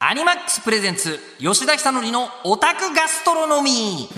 アニマックスプレゼンツ吉田久典のオタクガストロノミ。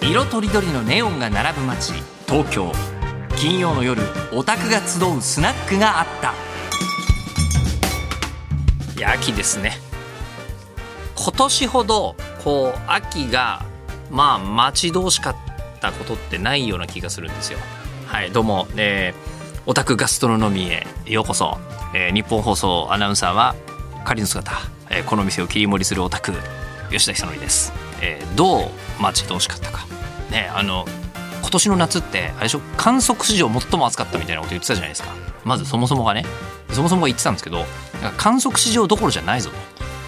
ー色とりどりのネオンが並ぶ街東京。金曜の夜オタクが集うスナックがあった。いや秋ですね。今年ほどこう秋がまあ待ち遠しかったことってないような気がするんですよ。はいどうも、えー、オタクガストロノミーへようこそ。えー、日本放送アナウンサーは仮の姿、えー、この店を切り盛りするオタク吉田久典です、えー、どう待ち遠しかったか。ねあの今年の夏ってあれでしょ観測史上最も暑かったみたいなこと言ってたじゃないですか。まずそもそもがねそもそもが言ってたんですけど観測史上どころじゃないぞと、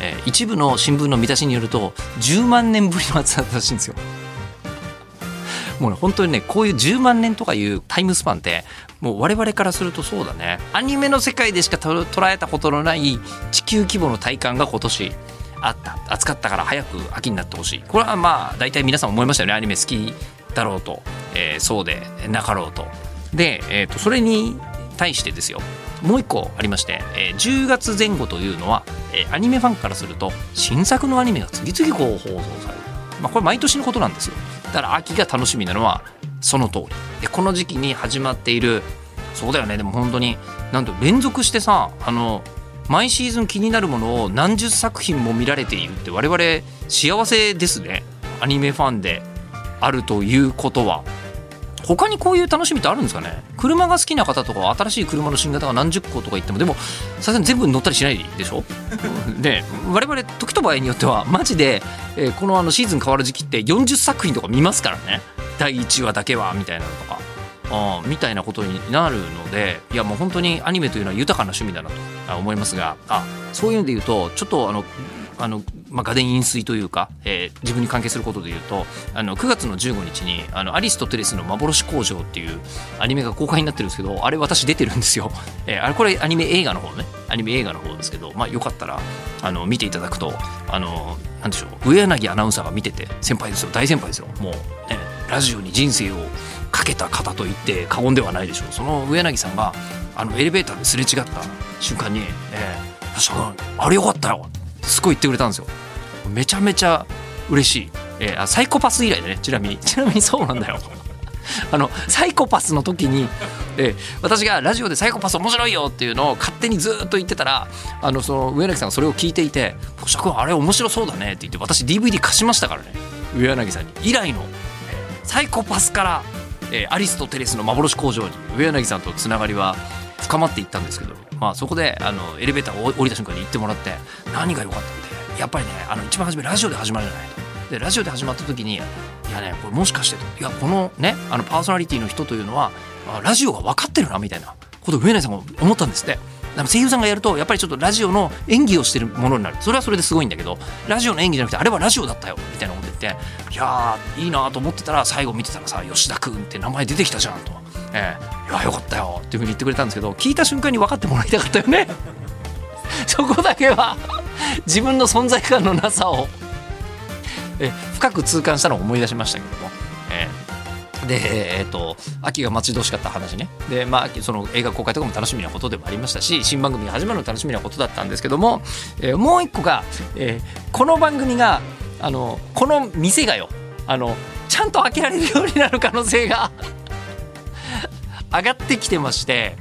えー、一部の新聞の見出しによると10万年ぶりの暑さだったらしいんですよ。もうね本当にねこういう10万年とかいうタイムスパンってもう我々からするとそうだね。アニメの世界でしか捉えたことのない地球規模の体感が今年あった。暑かったから早く秋になってほしい。これはまあ大体皆さん思いましたよね。アニメ好きだろうと、えー、そうでなかろうと。で、えーと、それに対してですよ。もう一個ありまして、えー、10月前後というのは、えー、アニメファンからすると新作のアニメが次々こう放送される、まあ、これ毎年のことなんですよ。だから秋が楽しみなのはその通り。でこの時期に始まっているそうだよね。でも本当になんと連続してさあの毎シーズン気になるものを何十作品も見られているって我々幸せですね。アニメファンであるということは。他にこういう楽しみってあるんですかね？車が好きな方とか新しい車の新型が何十個とか言ってもでもさすがに全部乗ったりしないでしょ？で我々時と場合によってはマジで、えー、このあのシーズン変わる時期って40作品とか見ますからね。第1話だけはみたいなのとか。あみたいなことになるのでいやもう本当にアニメというのは豊かな趣味だなと思いますがあそういう意味で言うとちょっとあのあの、まあ、画伝飲水というか、えー、自分に関係することで言うとあの9月の15日にあのアリストテレスの幻工場っていうアニメが公開になってるんですけどあれ私出てるんですよ、えー、あれこれアニメ映画の方ね。アニメ映画の方ですけど、まあ、よかったらあの見ていただくとあのなんでしょう上柳アナウンサーが見てて先輩ですよ。大先輩ですよ。もうねラジオに人生をかけた方と言って過言ではないでしょう。その上柳さんがあのエレベーターですれ違った瞬間に「えー、あれよかったよ」すごい言ってくれたんですよ。めちゃめちゃ嬉しい、えー、サイコパス以来でね。ちなみに ちなみにそうなんだよ。あのサイコパスの時に、えー、私がラジオでサイコパス面白いよっていうのを勝手にずっと言ってたらあのその上柳さんがそれを聞いていて「星君あれ面白そうだね」って言って私 DVD 貸しましたからね。上柳さんに。以来の、え、サイコパスから、えー、アリスとテレスの幻工場に上柳さんとつながりは深まっていったんですけどまあ、そこであのエレベーターを降りた瞬間に行ってもらって何が良かったってやっぱりねあの一番初めラジオで始まるじゃないと。でラジオで始まった時にいやねこれもしかしてといやこのねあのパーソナリティの人というのはラジオが分かってるなみたいなことを上内さんも思ったんですって。声優さんがやるとやっぱりちょっとラジオの演技をしてるものになるそれはそれですごいんだけどラジオの演技じゃなくてあれはラジオだったよみたいなこと言っていやーいいなと思ってたら最後見てたらさ吉田君って名前出てきたじゃんとえー、いやよかったよっていうふうに言ってくれたんですけど聞いた瞬間に分かってもらいたかったよね。そこだけは自分の存在感のなさをえ深く痛感したのを思い出しましたけども、えー、でえっ、ー、と秋が待ち遠しかった話ね。でまあその映画公開とかも楽しみなことでもありましたし新番組が始まるの楽しみなことだったんですけども、えー、もう一個が、え、この番組があのこの店がよあのちゃんと開けられるようになる可能性が上がってきてまして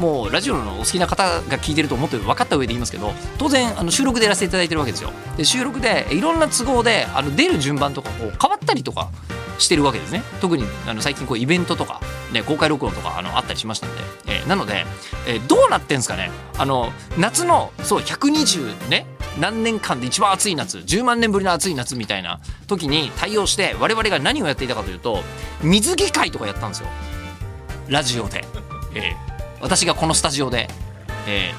もうラジオのお好きな方が聞いてると思って分かった上で言いますけど当然あの収録でやらせていただいてるわけですよ。で収録でいろんな都合であの出る順番とかこう変わったりとかしてるわけですね。特にあの最近こうイベントとか、ね、公開録音とかあのあったりしましたんで、えー、なので、えー、どうなってんすかね。あの夏のそう120ね何年間で一番暑い夏10万年ぶりの暑い夏みたいな時に対応して我々が何をやっていたかというと水着会とかやったんですよ。ラジオで、えー、私がこのスタジオで、え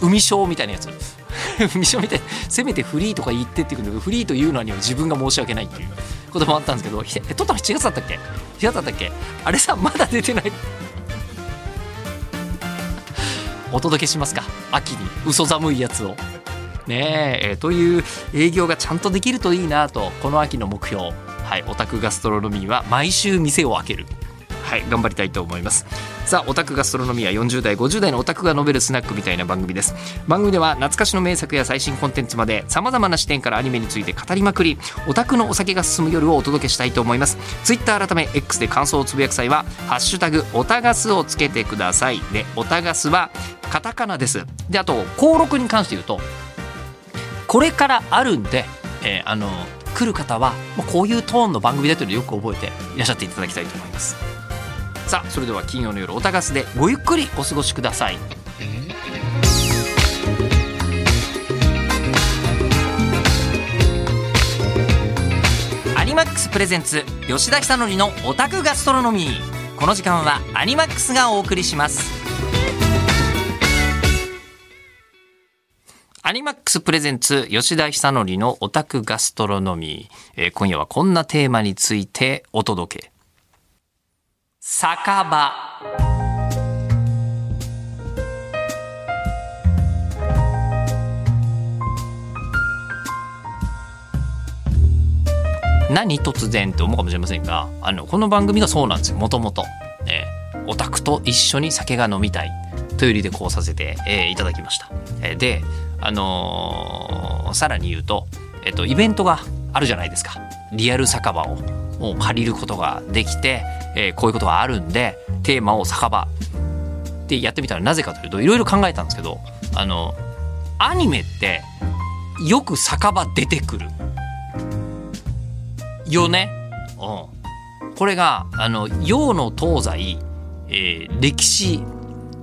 ー、海ショーみたいなやつ。海ショーみたいせめてフリーとか言ってって言うんだけどフリーというのには自分が申し訳ないっていうこともあったんですけどえ撮ったの7月だったっけ？4月だったっけ？あれさまだ出てない。お届けしますか。秋に嘘寒いやつを。ねえという営業がちゃんとできるといいなとこの秋の目標。はいオタクガストロノミーは毎週店を開ける。はい頑張りたいと思います。さあオタクガストロノミア40代50代のオタクが述べるスナックみたいな番組です。番組では懐かしの名作や最新コンテンツまでさまざまな視点からアニメについて語りまくりオタクのお酒が進む夜をお届けしたいと思います。ツイッター改め X で感想をつぶやく際は「ハッシュタグオタガス」をつけてください。でオタガスはカタカナです。であと登録に関して言うとこれからあるんで、えー、あの来る方はもうこういうトーンの番組だというのをよく覚えていらっしゃっていただきたいと思います。さあそれでは金曜の夜おたがすでごゆっくりお過ごしください。アニマックスプレゼンツ吉田久典のオタクガストロノミー。この時間はアニマックスがお送りします。アニマックスプレゼンツ吉田久典のオタクガストロノミー、えー、今夜はこんなテーマについてお届け。酒場。何突然って思うかもしれませんがあのこの番組がそうなんですよ。もともと、えー、オタクと一緒に酒が飲みたい。という理でこうさせて、えー、いただきました、えー、であのー、さらに言うと、えっと、イベントがあるじゃないですか。リアル酒場を。もう借りることができて、えー、こういうことがあるんでテーマを酒場でやってみたらなぜかというといろいろ考えたんですけどあのアニメってよく酒場出てくるよね？うん、これがあの洋の東西、えー、歴史、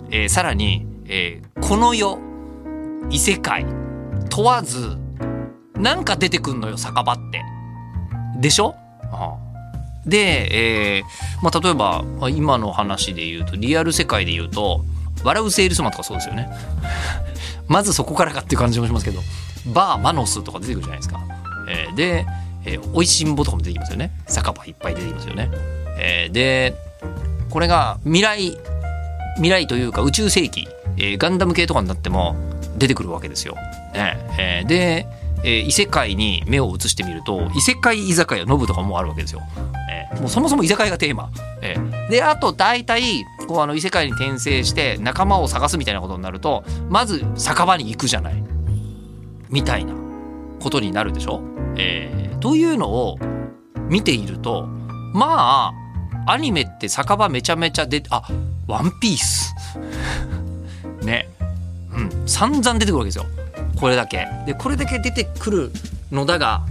えー、さらに、えー、この世異世界問わずなんか出てくんのよ酒場って。でしょ、で、えーまあ、例えば今の話で言うとリアル世界で言うと「笑うセールスマン」とかそうですよね。まずそこからかっていう感じもしますけど「バーマノス」とか出てくるじゃないですか。えー、で「えー、おいしんぼ」とかも出てきますよね。酒場いっぱい出てきますよね。えー、でこれが未来未来というか宇宙世紀、えー、ガンダム系とかになっても出てくるわけですよ。ねえー、で、えー、異世界に目を移してみると異世界居酒屋ノブとかもあるわけですよ。えー、もうそもそも居酒屋がテーマ。えー、であと大体こうあの異世界に転生して仲間を探すみたいなことになるとまず酒場に行くじゃないみたいなことになるでしょ。えー、というのを見ているとまあアニメって酒場めちゃめちゃ出あワンピース ねうん、散々出てくるわけですよこれだけ。でこれだけ出てくるのだが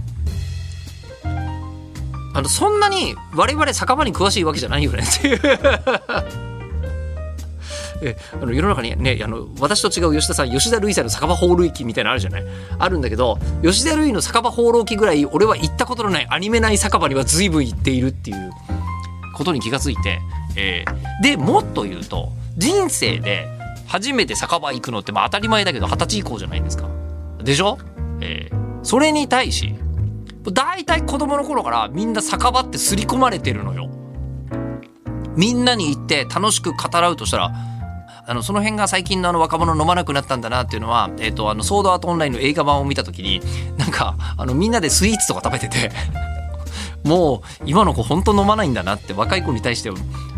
あのそんなに我々酒場に詳しいわけじゃないよねっていう。えあの世の中にねあの私と違う吉田さん吉田類さんの酒場放浪記みたいなのあるじゃない？あるんだけど吉田類の酒場放浪記ぐらい俺は行ったことのないアニメ内酒場には随分行っているっていうことに気がついて、えー、でもっと言うと人生で初めて酒場行くのってまあ当たり前だけど二十歳以降じゃないですか。でしょ、えー、それに対し大体子供の頃からみんな酒場って刷り込まれてるのよ。みんなに行って楽しく語らうとしたらあのその辺が最近のあの若者飲まなくなったんだなっていうのは、えーと、あのソードアートオンラインの映画版を見た時になんかあのみんなでスイーツとか食べてて もう今の子本当飲まないんだなって若い子に対して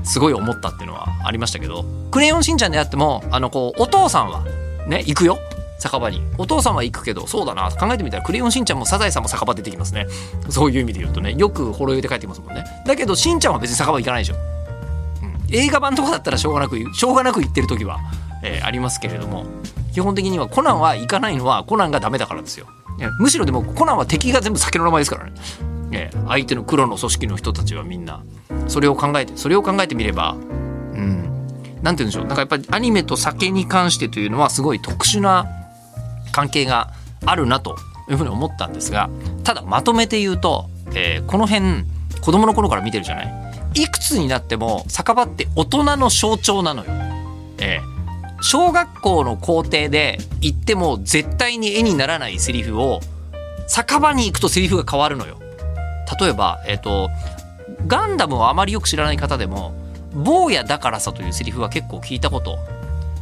すごい思ったっていうのはありましたけど「クレヨンしんちゃん」であってもあのこうお父さんはね行くよ。酒場に。お父さんは行くけどそうだな。考えてみたら「クレヨンしんちゃん」もサザエさんも酒場出てきますね。そういう意味で言うとねよくほろ酔いで帰ってきますもんね。だけどしんちゃんは別に酒場行かないでしょ、うん、映画版とかだったらしょうがなくしょうがなく行ってる時は、えー、ありますけれども。基本的にはコナンは行かないのはコナンがダメだからですよ。むしろでもコナンは敵が全部酒の名前ですからね。えー、相手の黒の組織の人たちはみんなそれを考えてそれを考えてみればうん。何て言うんでしょう。なんかやっぱりアニメと酒に関してというのはすごい特殊な関係があるなというふうに思ったんですがただまとめて言うと、えー、この辺子供の頃から見てるじゃない？いくつになっても酒場って大人の象徴なのよ。えー、小学校の校庭で言っても絶対に絵にならないセリフを酒場に行くとセリフが変わるのよ。例えば、えっ、ー、と、ガンダムをあまりよく知らない方でも、坊やだからさというセリフは結構聞いたこと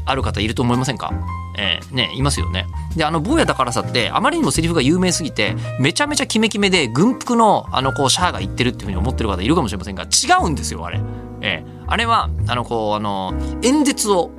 ある方いると思いませんか？えー、ね、いますよね。で、あの、坊やだからさって、あまりにもセリフが有名すぎて、めちゃめちゃキメキメで、軍服の、あの、こう、シャアが言ってるっていうふうに思ってる方いるかもしれませんが、違うんですよ、あれ。えー、あれはあのこうあの演説を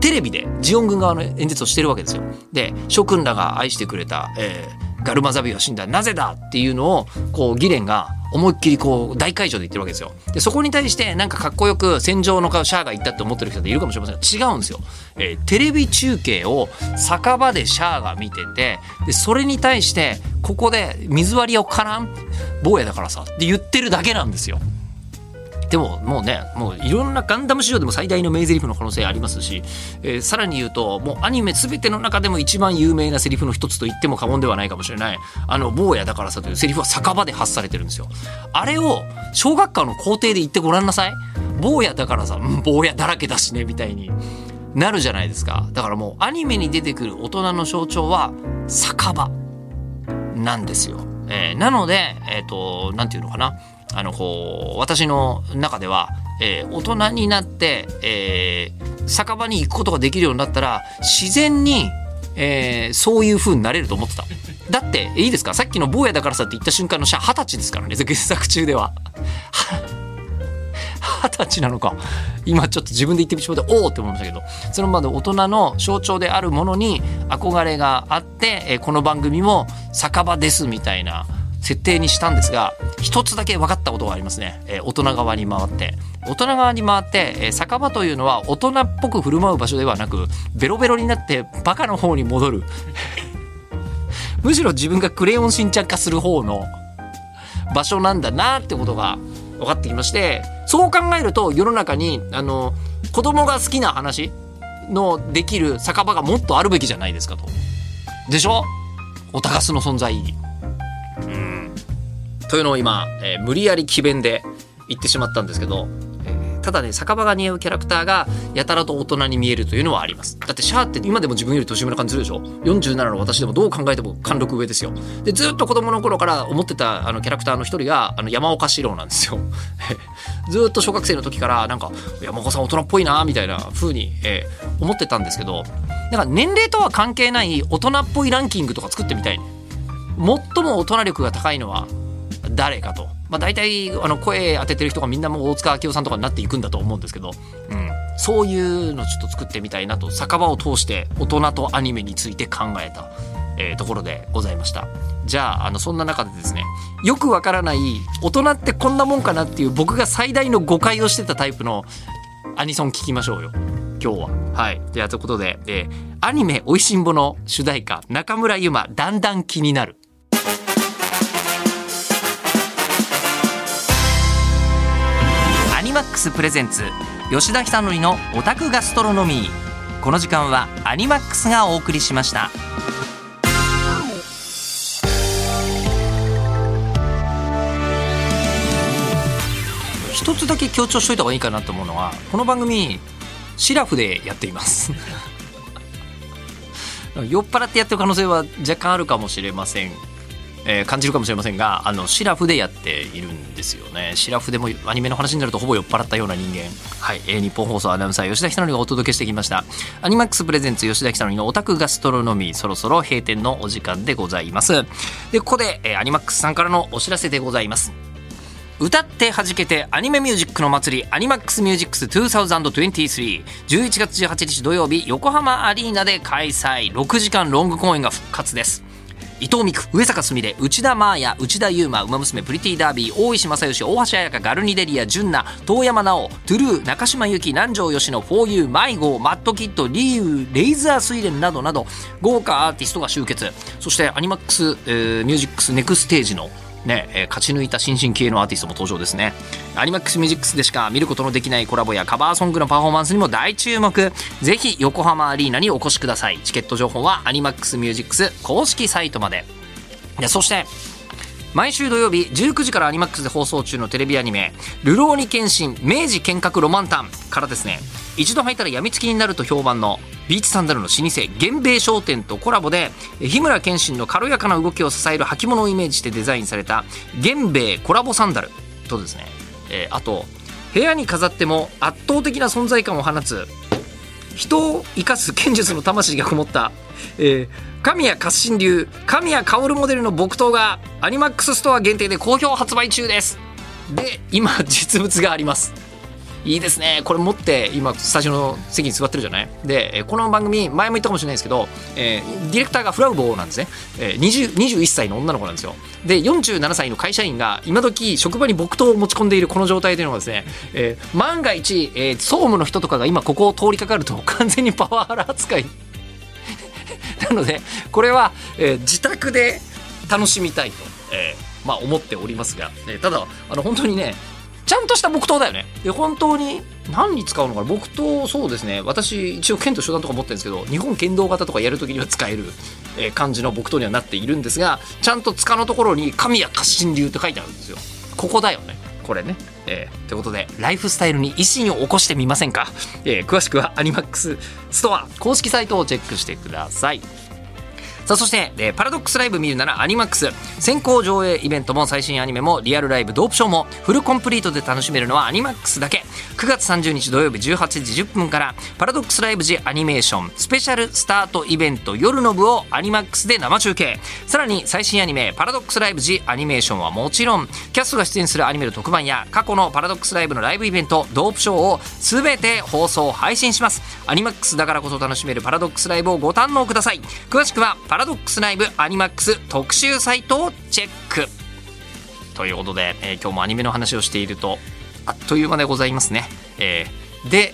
テレビでジオン軍側の演説をしてるわけですよ。で諸君らが愛してくれた、えー、ガルマザビは死んだなぜだっていうのをこうギレンが思いっきりこう大会場で言ってるわけですよ。でそこに対してなんかかっこよく戦場の顔シャアが言ったって思ってる人っているかもしれませんが違うんですよ。えー、テレビ中継を酒場でシャアが見ててでそれに対してここで水割りをからん坊やだからさって言ってるだけなんですよ。でももうねもういろんなガンダム史上でも最大の名台詞の可能性ありますし、えー、さらに言うともうアニメ全ての中でも一番有名なセリフの一つと言っても過言ではないかもしれないあの坊やだからさというセリフは酒場で発されてるんですよ。あれを小学校の校庭で言ってごらんなさい。坊やだからさ、うん、坊やだらけだしねみたいになるじゃないですか。だからもうアニメに出てくる大人の象徴は酒場なんですよ、えー、なのでえっ、ー、と何て言うのかなあのこう私の中では、えー、大人になって、えー、酒場に行くことができるようになったら自然に、えー、そういう風になれると思ってた。だっていいですか？さっきの坊やだからさって言った瞬間のシャ二十歳ですからね原作中では。二十歳なのか。今ちょっと自分で言ってみしまっておおって思いましたけど。そのまで大人の象徴であるものに憧れがあって、えこの番組も酒場ですみたいな設定にしたんですが一つだけ分かったことがありますね、え、大人側に回って。大人側に回って、えー、酒場というのは大人っぽく振る舞う場所ではなくベロベロになってバカの方に戻る。むしろ自分がクレヨンしんちゃん化する方の場所なんだなってことが分かってきましてそう考えると世の中にあの子供が好きな話のできる酒場がもっとあるべきじゃないですかと。でしょ？お高須の存在意義。というのを今、えー、無理やり詭弁で言ってしまったんですけど、えー、ただね酒場が似合うキャラクターがやたらと大人に見えるというのはあります。だってシャアって今でも自分より年上な感じするでしょ？47の私でもどう考えても貫禄上ですよ。でずっと子供の頃から思ってたあのキャラクターの一人があの山岡四郎なんですよ。ずっと小学生の時からなんか山岡さん大人っぽいなみたいな風に、えー、思ってたんですけどだから年齢とは関係ない大人っぽいランキングとか作ってみたい。ね最も大人力が高いのは誰かと、まあ、大体あの声当ててる人がみんなもう大塚明夫さんとかになっていくんだと思うんですけど、うん、そういうのちょっと作ってみたいなと酒場を通して大人とアニメについて考えた、えー、ところでございましたじゃああのそんな中でですねよくわからない大人ってこんなもんかなっていう僕が最大の誤解をしてたタイプのアニソン聞きましょうよ今日は。はい。ではということで、えー、アニメ「おいしんぼ」の主題歌中村ゆまだんだん気になる。マックスプレゼンツ吉田久典のオタクガストロノミー。この時間はアニマックスがお送りしました。一つだけ強調しといた方がいいかなと思うのはこの番組シラフでやっています。酔っ払ってやってる可能性は若干あるかもしれません。えー、感じるかもしれませんがあのシラフでやっているんですよね。シラフでもアニメの話になるとほぼ酔っ払ったような人間。はい、えー、日本放送アナウンサー吉田ひとのりがお届けしてきました。アニマックスプレゼンツ吉田ひとのりのオタクガストロノミー。そろそろ閉店のお時間でございます。でここで、えー、アニマックスさんからのお知らせでございます。歌って弾けてアニメミュージックの祭りアニマックスミュージックス2023 11月18日土曜日横浜アリーナで開催。6時間ロング公演が復活です。伊藤美久上坂すみれ内田真彩内田悠馬馬娘プリティダービー大石正義大橋彩香ガルニデリア純奈遠山奈緒トゥルー中島由紀南條吉野フォーユー迷子マットキッドリーウレイザースイレンなどなど豪華アーティストが集結。そしてアニマックス、えー、ミュージックスネクステージのね、え、勝ち抜いた新進気鋭のアーティストも登場ですね。アニマックスミュージックスでしか見ることのできないコラボやカバーソングのパフォーマンスにも大注目。ぜひ横浜アリーナにお越しください。チケット情報はアニマックスミュージックス公式サイトまで。でそして毎週土曜日19時からアニマックスで放送中のテレビアニメ「るろうに剣心明治剣客浪漫譚」からですね。一度履いたらやみつきになると評判のビーチサンダルの老舗源兵衛商店とコラボで日村謙信の軽やかな動きを支える履物をイメージしてデザインされた源兵衛コラボサンダルとですね、えー、あと部屋に飾っても圧倒的な存在感を放つ人を生かす剣術の魂がこもった、えー、神谷活心流神谷薫モデルの木刀がアニマックスストア限定で好評発売中です。で今 実物があります。いいですね。これ持って今スタジオの席に座ってるじゃない？でこの番組前も言ったかもしれないですけど、えー、ディレクターがフラウボーなんですね、えー、21歳の女の子なんですよ。で47歳の会社員が今時職場に木刀を持ち込んでいるこの状態というのがですね、えー、万が一、えー、総務の人とかが今ここを通りかかると完全にパワハラ扱いなのでこれは、えー、自宅で楽しみたいと、えーまあ、思っておりますが、えー、ただあの本当にねちゃんとした木刀だよね。で、本当に何に使うのかな？木刀、そうですね。私、一応剣と初段とか持ってるんですけど、日本剣道型とかやるときには使える、えー、感じの木刀にはなっているんですが、ちゃんと塚のところに神谷活心流って書いてあるんですよ。ここだよね。これね。えー、ということで、ライフスタイルに維新を起こしてみませんか？えー、詳しくはアニマックスストア公式サイトをチェックしてください。さあそして、えー、パラドックスライブ見るならアニマックス。先行上映イベントも最新アニメもリアルライブドープショーもフルコンプリートで楽しめるのはアニマックスだけ。9月30日土曜日18時10分からパラドックスライブ THE ANIMATION スペシャルスタートイベント夜の部をアニマックスで生中継。さらに最新アニメパラドックスライブ THE ANIMATION はもちろんキャストが出演するアニメの特番や過去のパラドックスライブのライブイベントドープショーを全て放送配信します。アニマックスだからこそ楽しめるパラドックスライブをご堪能ください。詳しくはパラドックスライブアニマックス特集サイトをチェック。ということで、えー、今日もアニメの話をしているとあっという間でございますね、えー、で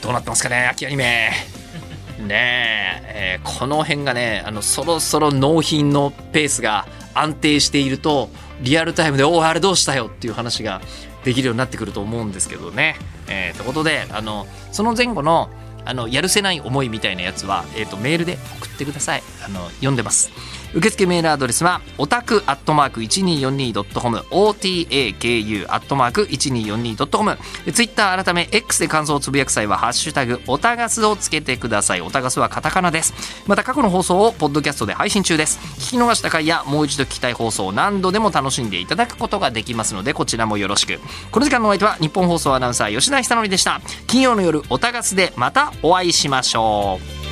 どうなってますかね秋アニメ。ねええー、この辺がねあのそろそろ納品のペースが安定しているとリアルタイムで「おおあれどうしたよ」っていう話ができるようになってくると思うんですけどね。えー、ということであのその前後のあのやるせない思いみたいなやつは、えーと、メールで送ってください。あの読んでます。受付メールアドレスはオタクアットマーク 1242.com otaku アットマーク 1242.com ツイッター改め X で感想をつぶやく際はハッシュタグオタガスをつけてください。オタガスはカタカナです。また過去の放送をポッドキャストで配信中です。聞き逃した回やもう一度聞きたい放送を何度でも楽しんでいただくことができますのでこちらもよろしく。この時間のお相手は日本放送アナウンサー吉田久典でした。金曜の夜オタガスでまたお会いしましょう。